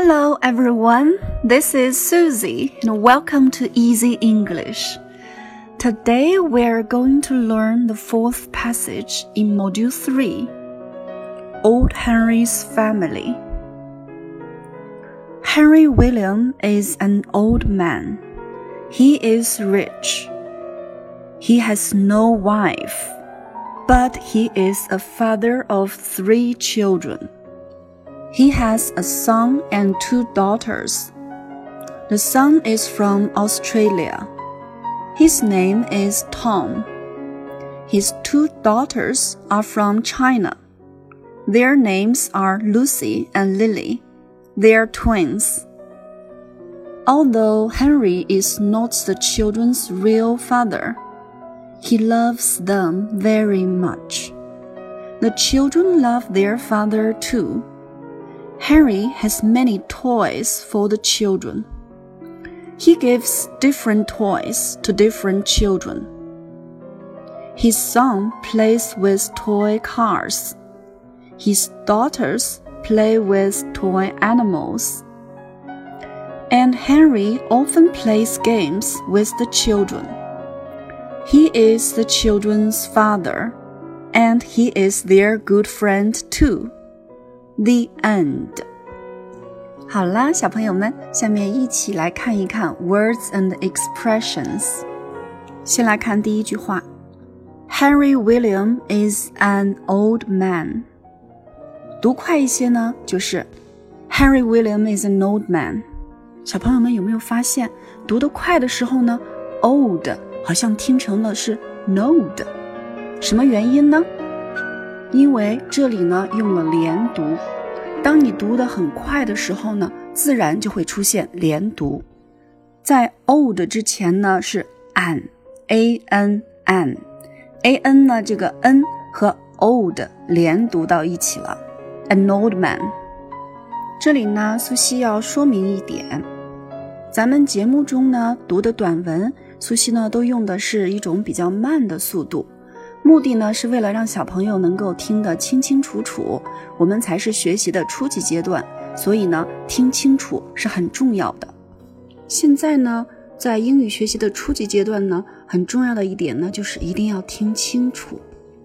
Hello everyone, this is Susie and welcome to Easy English. Today we're going to learn the fourth passage in Module 3 Old Henry's Family. Henry William is an old man. He is rich. He has no wife, but he is a father of three children. He has a son and two daughters. The son is from Australia. His name is Tom. His two daughters are from China. Their names are Lucy and Lily. They are twins. Although Henry is not the children's real father, he loves them very much. The children love their father too. Henry has many toys for the children. He gives different toys to different children. His son plays with toy cars. His daughters play with toy animals. And Henry often plays games with the children. He is the children's father, and he is their good friend too The end. 好啦，小朋友们，下面一起来看一看 words and expressions。先来看第一句话：Henry William is an old man。读快一些呢，就是 Henry William is an old man。小朋友们有没有发现，读得快的时候呢，old 好像听成了是 node，什么原因呢？ 因为这里呢用了连读，当你读得很快的时候呢，自然就会出现连读。在 old 之前呢是 an，a n an，a n 呢这个 n 和 old 连读到一起了，an old man。这里呢，苏西要说明一点，咱们节目中呢读的短文，苏西呢都用的是一种比较慢的速度。目的呢是为了让小朋友能够听得清清楚楚，我们才是学习的初级阶段，所以呢听清楚是很重要的。现在呢在英语学习的初级阶段呢，很重要的一点呢就是一定要听清楚，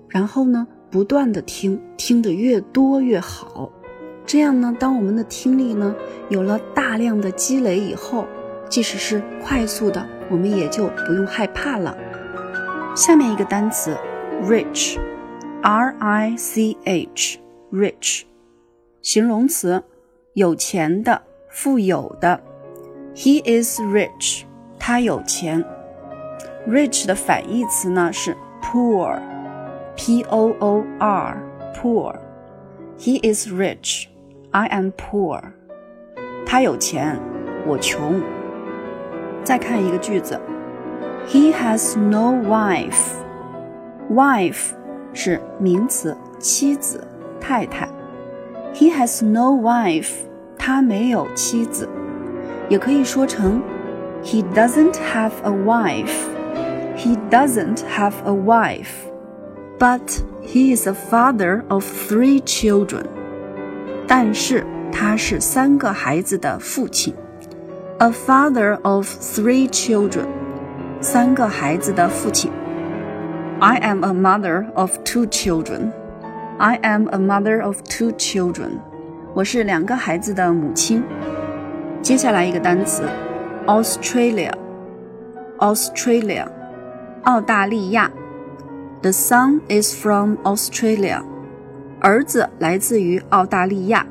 然后呢不断的听，听得越多越好。这样呢，当我们的听力呢有了大量的积累以后，即使是快速的，我们也就不用害怕了。下面一个单词。rich, r i c h, rich，形容词，有钱的，富有的。He is rich，他有钱。rich 的反义词呢是 poor，p o o r, poor。He is rich, I am poor。他有钱，我穷。再看一个句子，He has no wife。 Wife 是名词，妻子、太太。He has no wife，他没有妻子。也可以说成 He doesn't have a wife。He doesn't have a wife。But he is a father of three children。但是他是三个孩子的父亲。A father of three children。三个孩子的父亲。I am a mother of two children. I am a mother of two children. 我是两个孩子的母亲。接下来一个单词，Australia。Australia，澳大利亚。The son is from Australia. 儿子来自于澳大利亚。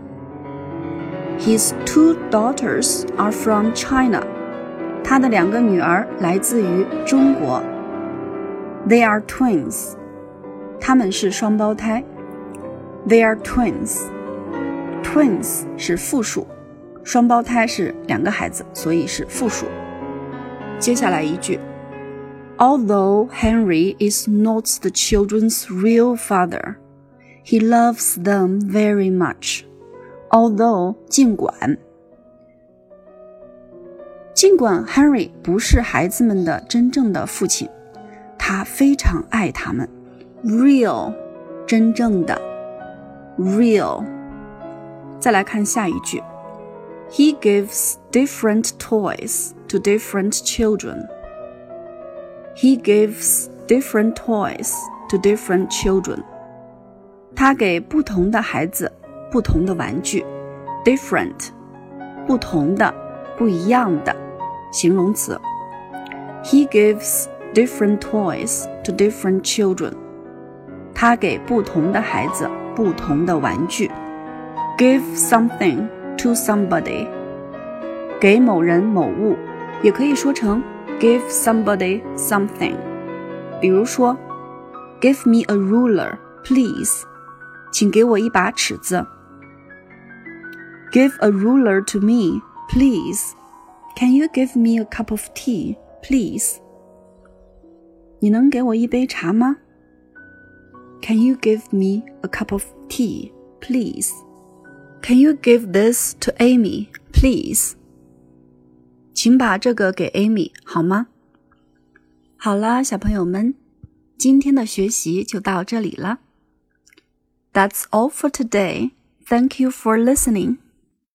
His two daughters are from China. 他的两个女儿来自于中国。 They are twins. 他们是双胞胎。They are twins. Twins 是复数，双胞胎是两个孩子，所以是复数。接下来一句，Although Henry is not the children's real father, he loves them very much. Although 尽管，尽管 Henry 不是孩子们的真正的父亲。 他非常爱他们，real，真正的，real。再来看下一句 He gives different toys to different children. He gives different toys to different children. 他给不同的孩子不同的玩具。Different，不同的，不一样的，形容词。He gives different toys to different children. 他给不同的孩子不同的玩具。Give something to somebody. 给某人某物，也可以说成 give somebody something。比如说，Give me a ruler, please. 请给我一把尺子。Give a ruler to me, please. Can you give me a cup of tea, please? 你能给我一杯茶吗？Can you give me a cup of tea, please? Can you give this to Amy, please? 请把这个给 Amy 好吗？好啦，小朋友们，今天的学习就到这里了。That's all for today. Thank you for listening.